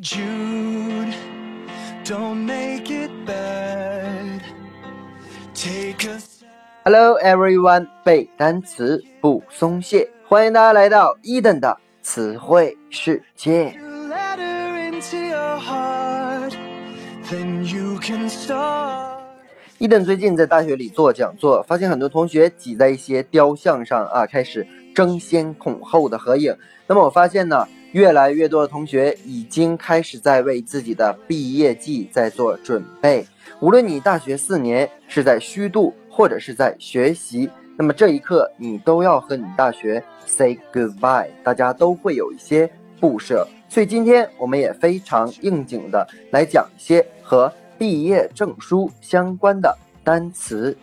Jude, don't make it bad. Take a Hello everyone，背单词不松懈，欢迎大家来到伊登的词汇世界。登最近在大学里做讲座，发现很多同学挤在一些雕像上啊，开始争先恐后的合影。那么我发现呢，越来越多的同学已经开始在为自己的毕业季在做准备。无论你大学四年是在虚度，或者是在学习，那么这一刻你都要和你大学 say goodbye，大家都会有一些不舍。所以今天我们也非常应景的来讲一些和毕业证书相关的单词。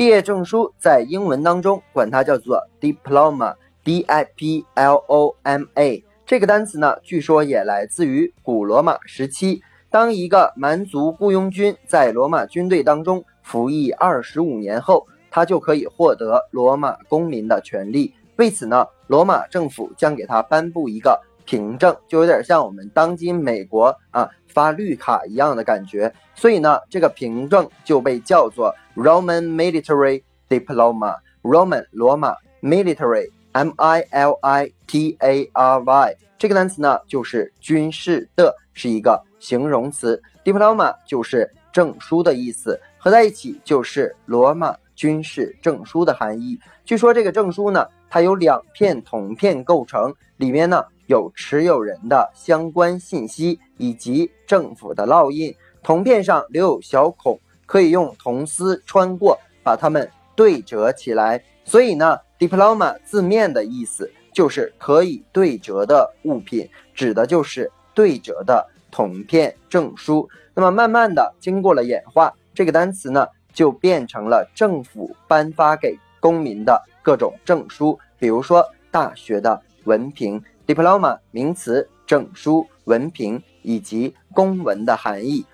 毕业证书在英文当中管它叫做 diploma，d i p l o m a。这个单词呢，据说也来自于古罗马时期。当一个蛮族雇佣军在罗马军队当中服役二十五年后，他就可以获得罗马公民的权利。为此呢，罗马政府将给他颁布一个凭证，就有点像我们当今美国啊发绿卡一样的感觉。所以呢，这个凭证就被叫做 Roman Military Diploma。Roman 罗马 Military M I L I T A R Y 这个单词呢，就是军事的，是一个形容词。Diploma 就是证书的意思，合在一起就是罗马军事证书的含义。据说这个证书呢，它由两片铜片构成，里面呢有持有人的相关信息以及政府的烙印。铜片上留有小孔，可以用铜丝穿过，把它们对折起来。所以呢，diploma 字面的意思就是可以对折的物品，指的就是对折的铜片证书。那么慢慢的经过了演化，这个单词呢就变成了政府颁发给公民的各种证书，比如说大学的文凭，diploma 名词，证书、文凭以及公文的含义。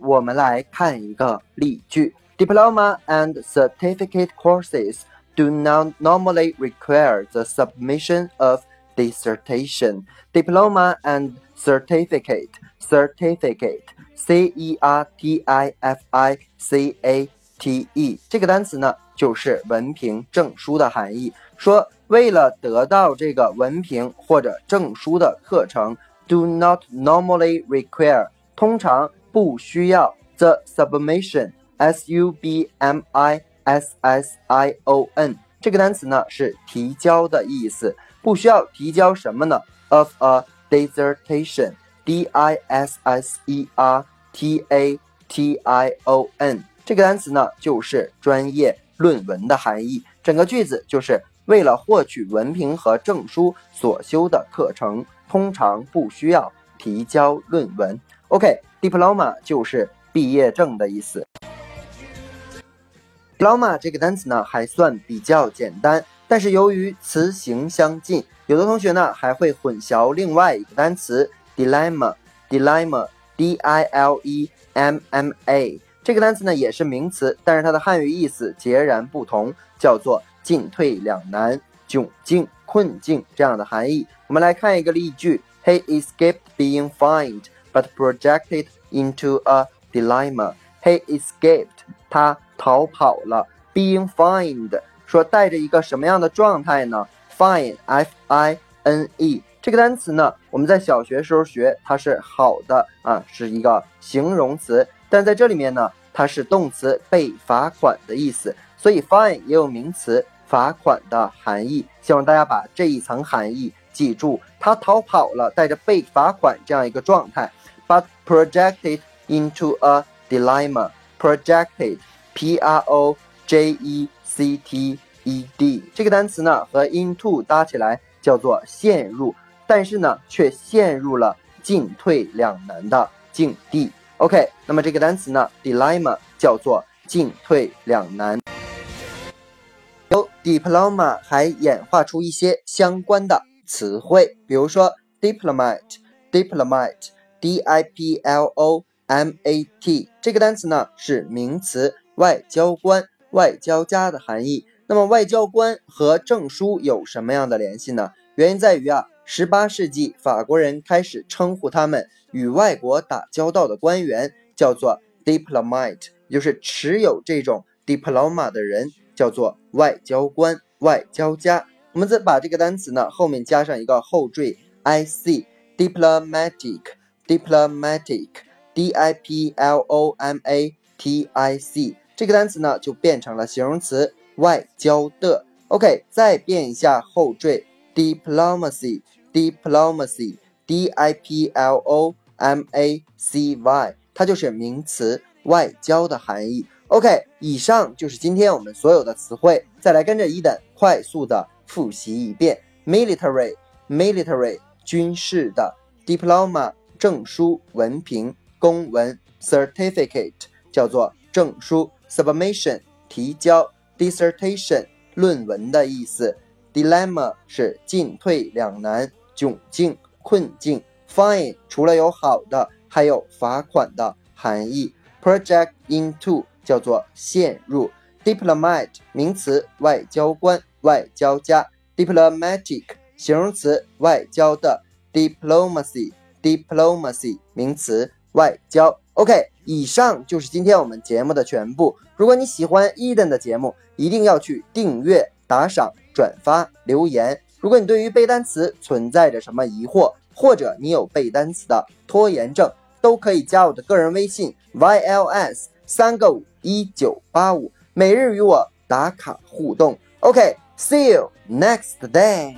我们来看一个例句：Diploma and certificate courses do not normally require the submission of dissertation. Diploma and certificate, certificate, c e r t i f i c a t e 这个单词呢，就是文凭证书的含义。说为了得到这个文凭或者证书的课程，do not normally require，通常不需要 the submission s u b m i s s i o n 这个单词呢是提交的意思，不需要提交什么呢？of a dissertation d i s s e r t a t i o n 这个单词呢就是专业论文的含义。整个句子就是为了获取文凭和证书所修的课程，通常不需要提交论文。OK，diploma、就是毕业证的意思。diploma 这个单词呢还算比较简单，但是由于词形相近，有的同学呢还会混淆另外一个单词 dilemma，dilemma，d i l e m m a 这个单词呢也是名词，但是它的汉语意思截然不同，叫做进退两难、窘境、困境这样的含义。我们来看一个例句：He escaped being fined, but projected into a dilemma. He escaped，他逃跑了。Being fined，说带着一个什么样的状态呢？Fine，f i n e 这个单词呢，我们在小学时候学，它是好的啊，是一个形容词。但在这里面呢，它是动词被罚款的意思，所以 fine 也有名词罚款的含义。希望大家把这一层含义记住。他逃跑了，带着被罚款这样一个状态。But projected into a dilemma. Projected, p r o j e c t e d 这个单词呢和 into 搭起来叫做陷入，但是呢却陷入了进退两难的境地。OK，那么这个单词呢，dilemma 叫做进退两难。Diploma 还演化出一些相关的词汇，比如说 diplomat，diplomat，d i p l o m a t 这个单词呢是名词，外交官、外交家的含义。那么外交官和证书有什么样的联系呢？原因在于啊，十八世纪法国人开始称呼他们与外国打交道的官员叫做 diplomat，也就是持有这种 diploma 的人叫做外交官、外交家。我们再把这个单词呢后面加上一个后缀 ic，diplomatic，diplomatic，d i p l o m a t i c，这个单词呢就变成了形容词。外交的，OK，再变一下后缀，diplomacy，diplomacy，d i p l o m a c y，它就是名词外交的含义。OK，以上就是今天我们所有的词汇，再来跟着伊等快速的复习一遍：military，military，军事的；diploma，证书、文凭、公文；certificate，叫做证书；submission，提交。dissertation 论文的意思，dilemma 是进退两难、窘境、困境，fine 除了有好的，还有罚款的含义，project into 叫做陷入，diplomat 名词外交官、外交家，diplomatic 形容词外交的，diplomacy diplomacy 名词外交。OK，以上就是今天我们节目的全部。如果你喜欢伊登的节目，一定要去订阅、打赏、转发、留言。如果你对于背单词存在着什么疑惑，或者你有背单词的拖延症，都可以加我的个人微信 yls 三个五一九八五，每日与我打卡互动。OK，see you next day。